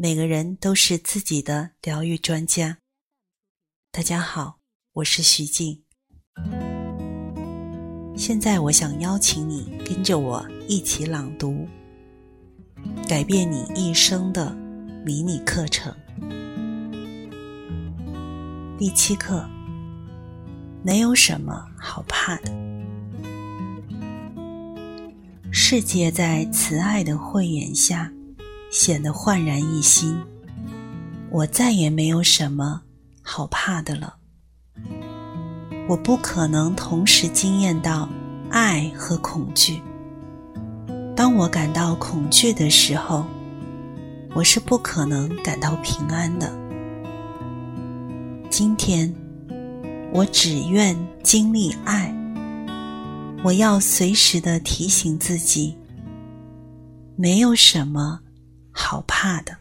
每个人都是自己的疗愈专家。大家好，我是徐静。现在我想邀请你跟着我一起朗读《改变你一生的迷你课程》第七课：没有什么好怕的。世界在慈爱的慧眼下。显得焕然一新，我再也没有什么好怕的了。我不可能同时惊艳到爱和恐惧。当我感到恐惧的时候，我是不可能感到平安的。今天，我只愿经历爱。我要随时的提醒自己，没有什么。好怕的。